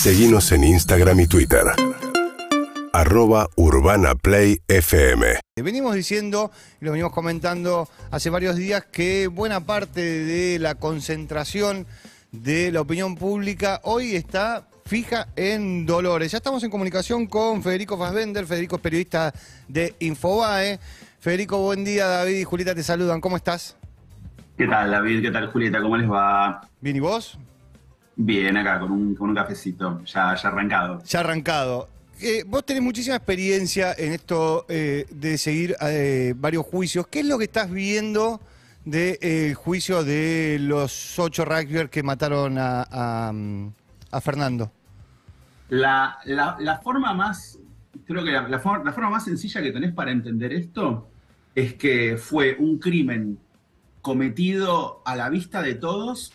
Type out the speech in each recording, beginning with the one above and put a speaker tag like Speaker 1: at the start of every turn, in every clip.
Speaker 1: Seguimos en Instagram y Twitter. Arroba Urbana Play FM.
Speaker 2: Venimos diciendo, y lo venimos comentando hace varios días, que buena parte de la concentración de la opinión pública hoy está fija en Dolores. Ya estamos en comunicación con Federico Fassbender, Federico es periodista de Infobae. Federico, buen día, David y Julieta te saludan, ¿cómo estás?
Speaker 3: ¿Qué tal, David? ¿Qué tal, Julieta? ¿Cómo les va?
Speaker 2: Bien, ¿y vos?
Speaker 3: Bien, acá con un, con un cafecito, ya, ya arrancado.
Speaker 2: Ya arrancado. Eh, vos tenés muchísima experiencia en esto eh, de seguir eh, varios juicios. ¿Qué es lo que estás viendo del juicio de los ocho rugbyers que mataron a, a, a Fernando?
Speaker 3: La, la, la, forma más, creo que la, la, forma, la forma más sencilla que tenés para entender esto es que fue un crimen cometido a la vista de todos,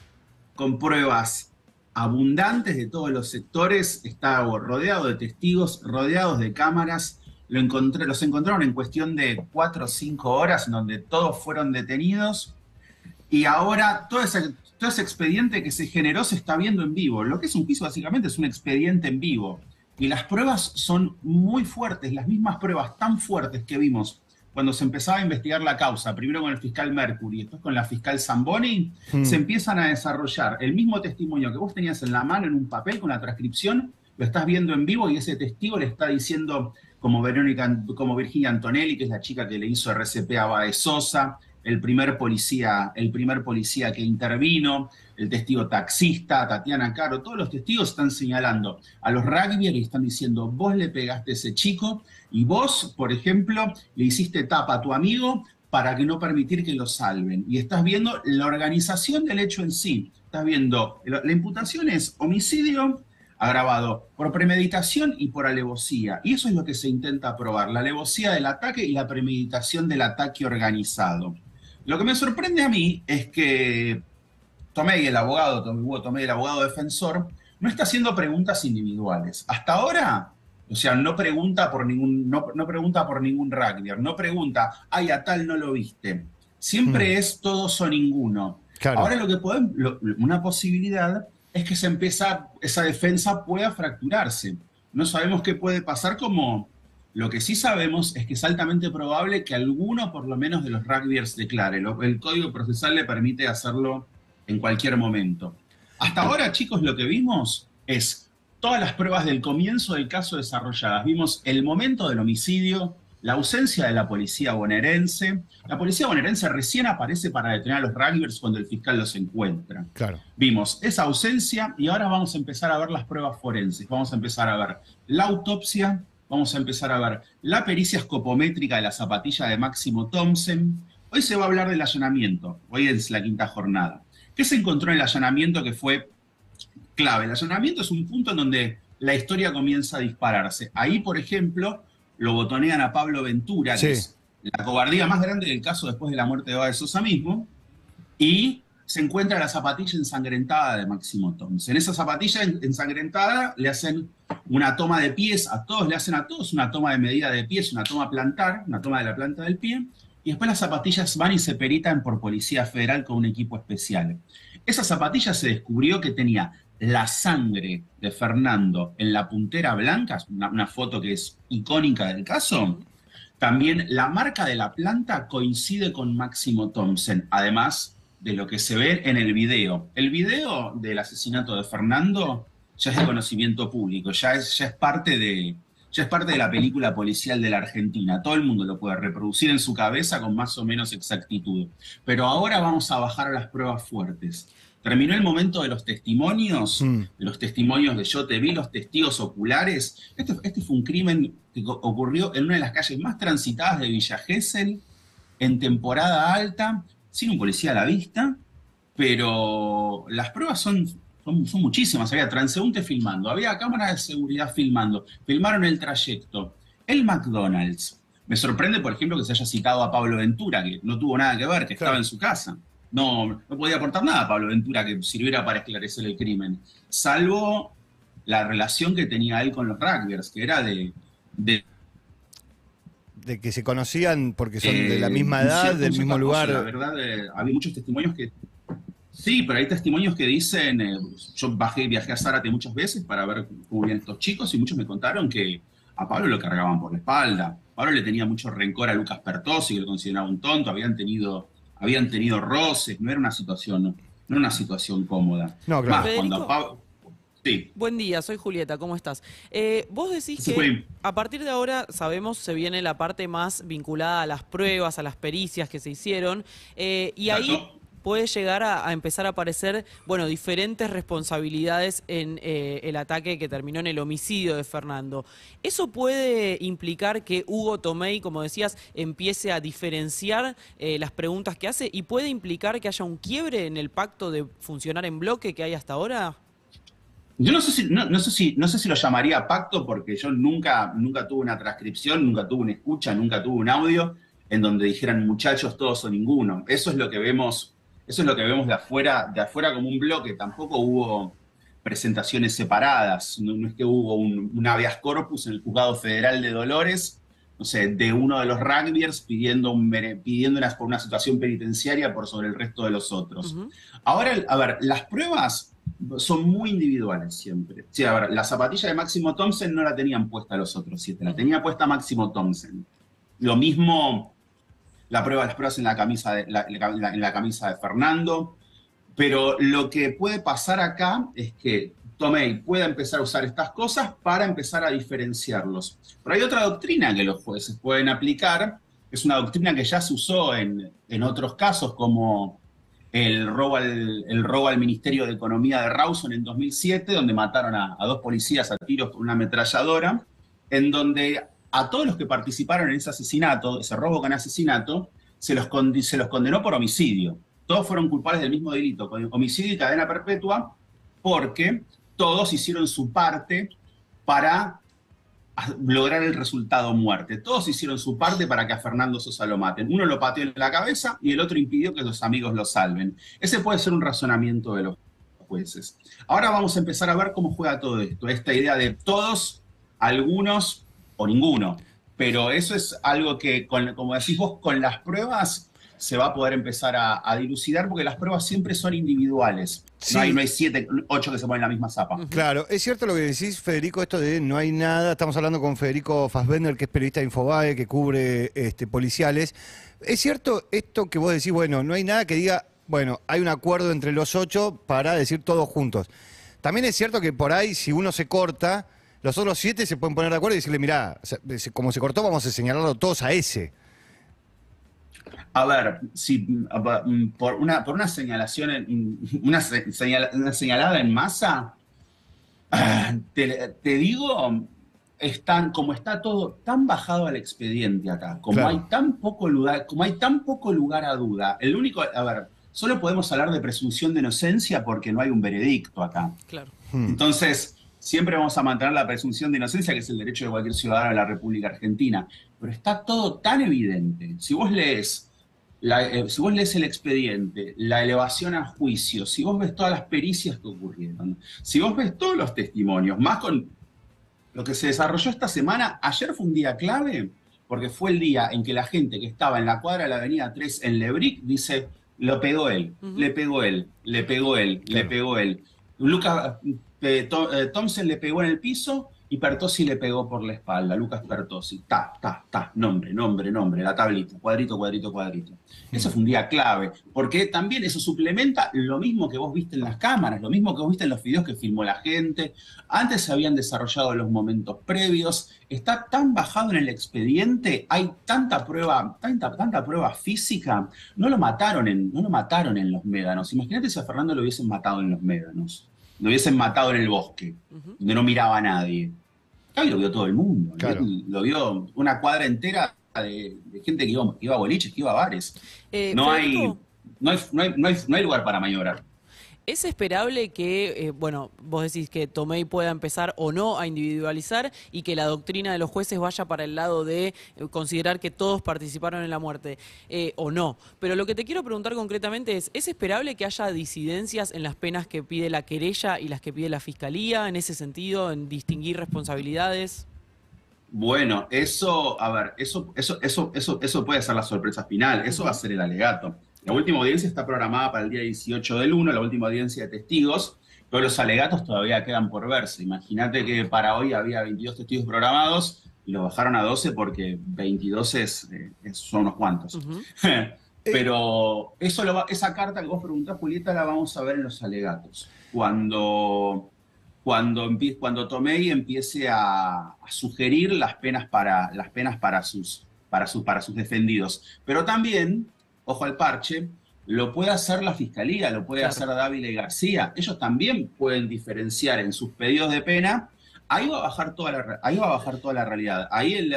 Speaker 3: con pruebas abundantes de todos los sectores, estaba rodeado de testigos, rodeados de cámaras, lo encontré, los encontraron en cuestión de cuatro o cinco horas, donde todos fueron detenidos, y ahora todo ese, todo ese expediente que se generó se está viendo en vivo. Lo que es un juicio básicamente es un expediente en vivo, y las pruebas son muy fuertes, las mismas pruebas tan fuertes que vimos cuando se empezaba a investigar la causa, primero con el fiscal Mercury, después con la fiscal Zamboni, mm. se empiezan a desarrollar el mismo testimonio que vos tenías en la mano en un papel con la transcripción, lo estás viendo en vivo y ese testigo le está diciendo, como, Verónica, como Virginia Antonelli, que es la chica que le hizo RCP a Baez Sosa, el primer policía, el primer policía que intervino, el testigo taxista, Tatiana Caro, todos los testigos están señalando a los rugbyers y están diciendo, vos le pegaste a ese chico y vos, por ejemplo, le hiciste tapa a tu amigo para que no permitir que lo salven. Y estás viendo la organización del hecho en sí. Estás viendo, la imputación es homicidio agravado por premeditación y por alevosía. Y eso es lo que se intenta probar, la alevosía del ataque y la premeditación del ataque organizado. Lo que me sorprende a mí es que Tomei, el abogado, Tomei, el abogado defensor, no está haciendo preguntas individuales. Hasta ahora, o sea, no pregunta por ningún, no, pregunta por ningún rugby, no pregunta, ay, a tal no lo viste. Siempre hmm. es todos o ninguno. Ahora lo que podemos, una posibilidad es que se empieza, esa defensa pueda fracturarse. No sabemos qué puede pasar como lo que sí sabemos es que es altamente probable que alguno, por lo menos, de los rugbyers declare. El código procesal le permite hacerlo en cualquier momento. Hasta ahora, chicos, lo que vimos es todas las pruebas del comienzo del caso desarrolladas. Vimos el momento del homicidio, la ausencia de la policía bonaerense. La policía bonaerense recién aparece para detener a los rugbyers cuando el fiscal los encuentra.
Speaker 2: Claro.
Speaker 3: Vimos esa ausencia y ahora vamos a empezar a ver las pruebas forenses. Vamos a empezar a ver la autopsia, vamos a empezar a ver la pericia escopométrica de la zapatilla de Máximo Thompson. Hoy se va a hablar del allanamiento, hoy es la quinta jornada. ¿Qué se encontró en el allanamiento que fue clave? El allanamiento es un punto en donde la historia comienza a dispararse. Ahí, por ejemplo, lo botonean a Pablo Ventura, que es la cobardía más grande del caso después de la muerte de Báez Sosa mismo, y se encuentra la zapatilla ensangrentada de Máximo Thompson. En esa zapatilla ensangrentada le hacen una toma de pies, a todos le hacen a todos una toma de medida de pies, una toma plantar, una toma de la planta del pie, y después las zapatillas van y se peritan por Policía Federal con un equipo especial. Esa zapatilla se descubrió que tenía la sangre de Fernando en la puntera blanca, una, una foto que es icónica del caso. También la marca de la planta coincide con Máximo Thompson. Además, de lo que se ve en el video. El video del asesinato de Fernando ya es de conocimiento público, ya es, ya es, parte, de, ya es parte de la película policial de la Argentina. Todo el mundo lo puede reproducir en su cabeza con más o menos exactitud. Pero ahora vamos a bajar a las pruebas fuertes. Terminó el momento de los testimonios, mm. de los testimonios de yo te vi, los testigos oculares. Este, este fue un crimen que ocurrió en una de las calles más transitadas de Villa Gesell, en temporada alta, sin un policía a la vista, pero las pruebas son, son, muchísimas. Había transeúntes filmando, había cámaras de seguridad filmando, filmaron el trayecto. El McDonald's. Me sorprende, por ejemplo, que se haya citado a Pablo Ventura, que no tuvo nada que ver, que estaba en su casa. No, no podía aportar nada a Pablo Ventura que sirviera para esclarecer el crimen, salvo la relación que tenía él con los rugbyers, que era de
Speaker 2: de que se conocían porque son de la misma edad, del mismo lugar.
Speaker 3: la verdad, eh, había muchos testimonios que Sí, pero hay testimonios que dicen, eh, yo bajé, viajé a Zárate muchas veces para ver cómo vivían estos chicos y muchos me contaron que a Pablo lo cargaban por la espalda. Pablo le tenía mucho rencor a Lucas Pertosi, que lo consideraba un tonto, habían tenido, habían tenido roces, no era una situación, no era una situación cómoda.
Speaker 2: No, claro.
Speaker 3: Más, cuando. Pablo- Sí.
Speaker 4: Buen día, soy Julieta, ¿cómo estás? Eh, vos decís que a partir de ahora, sabemos, se viene la parte más vinculada a las pruebas, a las pericias que se hicieron, eh, y ahí puede llegar a, a empezar a aparecer, bueno, diferentes responsabilidades en eh, el ataque que terminó en el homicidio de Fernando. ¿Eso puede implicar que Hugo Tomei, como decías, empiece a diferenciar eh, las preguntas que hace y puede implicar que haya un quiebre en el pacto de funcionar en bloque que hay hasta ahora?
Speaker 3: Yo no sé si, no, no sé si, no sé si lo llamaría pacto porque yo nunca, nunca tuve una transcripción, nunca tuve una escucha, nunca tuve un audio en donde dijeran muchachos todos o ninguno. Eso es lo que vemos, eso es lo que vemos de afuera, de afuera como un bloque. Tampoco hubo presentaciones separadas. No, no es que hubo un, un habeas corpus en el juzgado federal de Dolores, no sé, de uno de los rugbyers pidiendo, un, pidiendo una, por una situación penitenciaria por sobre el resto de los otros. Ahora, a ver, las pruebas son muy individuales siempre. Sí, a ver, la zapatilla de Máximo Thompson no la tenían puesta los otros siete, la tenía puesta Máximo Thompson. Lo mismo la prueba, las pruebas en la camisa de, en la camisa de Fernando. Pero lo que puede pasar acá es que Tomei pueda empezar a usar estas cosas para empezar a diferenciarlos. Pero hay otra doctrina que los jueces pueden aplicar, es una doctrina que ya se usó en, en otros casos, como el robo, al, el robo al Ministerio de Economía de Rawson en 2007, donde mataron a, dos policías a tiros con una ametralladora, en donde a todos los que participaron en ese asesinato, ese robo con asesinato, se los, se los condenó por homicidio. Todos fueron culpables del mismo delito, homicidio y cadena perpetua, porque todos hicieron su parte para lograr el resultado muerte. Todos hicieron su parte para que a Fernando Sosa lo maten. Uno lo pateó en la cabeza y el otro impidió que los amigos lo salven. Ese puede ser un razonamiento de los jueces. Ahora vamos a empezar a ver cómo juega todo esto. Esta idea de todos, algunos o ninguno. Pero eso es algo que, como decís vos, con las pruebas se va a poder empezar a, a dilucidar porque las pruebas siempre son individuales.
Speaker 2: Sí.
Speaker 3: No, hay, no hay siete, ocho que se ponen en la misma zapa.
Speaker 2: Claro, es cierto lo que decís, Federico, esto de no hay nada. Estamos hablando con Federico Fassbender, que es periodista de Infobae, que cubre este, policiales. Es cierto esto que vos decís, bueno, no hay nada que diga, bueno, hay un acuerdo entre los ocho para decir todos juntos. También es cierto que por ahí, si uno se corta, los otros siete se pueden poner de acuerdo y decirle, mirá, como se cortó, vamos a señalarlo todos a ese.
Speaker 3: A ver, si mm, mm, por una, por una señalación, en- una, se- señala- una señalada en masa, ah, te, te digo, están, como está todo tan bajado al expediente acá, como
Speaker 2: Claro.
Speaker 3: hay tan poco lugar, como hay tan poco lugar a duda, el único, a ver, solo podemos hablar de presunción de inocencia porque no hay un veredicto acá.
Speaker 4: Claro.
Speaker 2: Hmm.
Speaker 3: Entonces, siempre vamos a mantener la presunción de inocencia, que es el derecho de cualquier ciudadano de la República Argentina. Pero está todo tan evidente. Si vos lees, la- eh, si vos lees el expediente, la elevación a juicio, si vos ves todas las pericias que ocurrieron, si vos ves todos los testimonios, más con lo que se desarrolló esta semana, ayer fue un día clave, porque fue el día en que la gente que estaba en la cuadra de la Avenida 3 en Lebric dice, lo pegó él, le pegó él, le pegó él, le pegó él. Lucas eh, eh, Thompson le pegó en el piso y Pertosi le pegó por la espalda. Lucas Pertosi. Ta, ta, ta. Nombre, nombre, nombre. La tablita. Cuadrito, cuadrito, cuadrito. Eso fue un día clave. Porque también eso suplementa lo mismo que vos viste en las cámaras, lo mismo que vos viste en los videos que filmó la gente. Antes se habían desarrollado los momentos previos. Está tan bajado en el expediente, hay tanta prueba, tanta, tanta prueba física. No lo mataron en, no lo mataron en los médanos. Imagínate si a Fernando lo hubiesen matado en los médanos. Lo hubiesen matado en el bosque, donde no miraba a nadie. Acá lo vio todo el mundo. Lo vio una cuadra entera de, de gente que iba, que iba a boliches, que iba a bares.
Speaker 4: Eh,
Speaker 3: No hay,
Speaker 4: Federico,
Speaker 3: no, hay, no, hay, no, hay, no hay lugar para maniobrar.
Speaker 4: ¿Es esperable que, eh, bueno, vos decís que Tomei pueda empezar o no a individualizar y que la doctrina de los jueces vaya para el lado de eh, considerar que todos participaron en la muerte eh, o no? Pero lo que te quiero preguntar concretamente es, ¿es esperable que haya disidencias en las penas que pide la querella y las que pide la fiscalía en ese sentido, en distinguir responsabilidades?
Speaker 3: Bueno, eso, a ver, eso, eso, eso, eso, eso puede ser la sorpresa final, eso va a ser el alegato. La última audiencia está programada para el día 18 del 1, la última audiencia de testigos, pero los alegatos todavía quedan por verse. Imagínate que para hoy había 22 testigos programados y lo bajaron a 12 porque 22 es, eh, es- son unos cuantos. Pero eso lo va- esa carta que vos preguntás, Julieta, la vamos a ver en los alegatos. Cuando, cuando, cuando Tomei empiece a, a sugerir las penas para, las penas para, sus, para, sus, para sus defendidos. Pero también, ojo al parche, lo puede hacer la Fiscalía, lo puede
Speaker 4: Claro.
Speaker 3: hacer Dávila y García. Ellos también pueden diferenciar en sus pedidos de pena. Ahí va a bajar toda la, ahí va a bajar toda la realidad. Ahí el,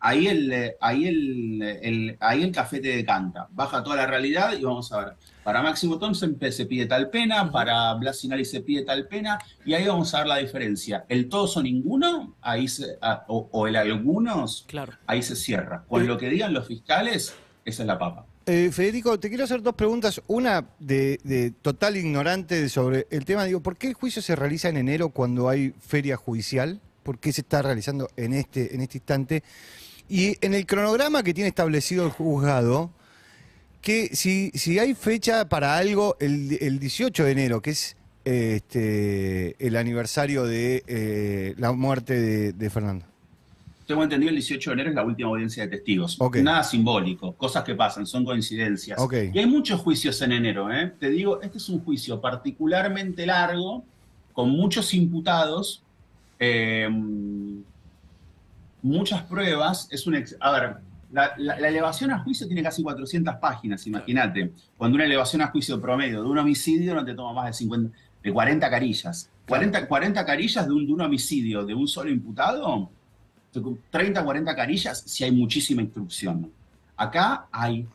Speaker 3: ahí el, ahí el, el- ahí el café te decanta. Baja toda la realidad y vamos a ver. Para Máximo Thompson se pide tal pena, para Blas Sinari se pide tal pena, y ahí vamos a ver la diferencia. El todos o ninguno, ahí se, ah, o, o el algunos,
Speaker 4: Claro.
Speaker 3: ahí se cierra. Con lo que digan los fiscales, esa es la papa.
Speaker 2: Eh, Federico, te quiero hacer dos preguntas. Una de, total ignorante sobre el tema. Digo, ¿por qué el juicio se realiza en enero cuando hay feria judicial? ¿Por qué se está realizando en este, en este instante? Y en el cronograma que tiene establecido el juzgado, que si, si hay fecha para algo el, el 18 de enero, que es eh, este, el aniversario de eh, la muerte de Fernando.
Speaker 3: Tengo entendido el 18 de enero es la última audiencia de testigos. Nada simbólico, cosas que pasan, son coincidencias. Y hay muchos juicios en enero, ¿eh? Te digo, este es un juicio particularmente largo, con muchos imputados, eh, muchas pruebas. Es un ex- a ver, la, la- la elevación a juicio tiene casi 400 páginas, imagínate. Cuando una elevación a juicio promedio de un homicidio no te toma más de, 50, de 40 carillas. 40, 40 carillas de un, de un homicidio de un solo imputado 30, 40 carillas si hay muchísima instrucción. Acá hay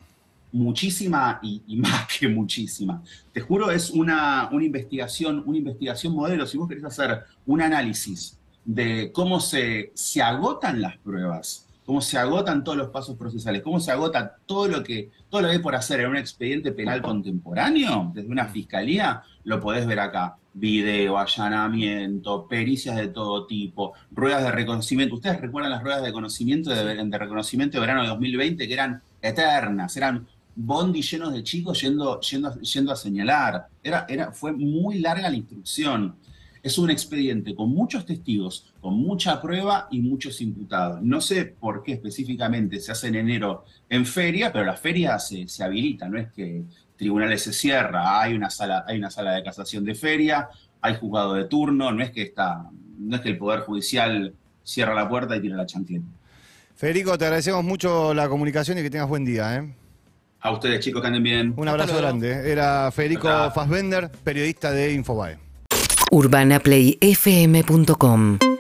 Speaker 3: muchísima y, y más que muchísima. Te juro, es una, una investigación, una investigación modelo. Si vos querés hacer un análisis de cómo se, se agotan las pruebas, cómo se agotan todos los pasos procesales, cómo se agota todo lo que, todo lo que hay por hacer en un expediente penal contemporáneo, desde una fiscalía, lo podés ver acá. Video, allanamiento, pericias de todo tipo, ruedas de reconocimiento. ¿Ustedes recuerdan las ruedas de conocimiento de, de reconocimiento de verano de 2020 que eran eternas? Eran bondi llenos de chicos yendo, yendo, yendo a señalar. Era, era, fue muy larga la instrucción. Es un expediente con muchos testigos, con mucha prueba y muchos imputados. No sé por qué específicamente se hace en enero en feria, pero la feria se, se habilita, no es que tribunales se cierra, hay una sala, hay una sala de casación de feria, hay juzgado de turno, no es que está, no es que el Poder Judicial cierra la puerta y tira la chancleta.
Speaker 2: Federico, te agradecemos mucho la comunicación y que tengas buen día. ¿eh?
Speaker 3: A ustedes, chicos, que anden bien.
Speaker 2: Un abrazo grande. Era Federico. Fassbender, periodista de Infobae.
Speaker 5: urbanaplayfm.com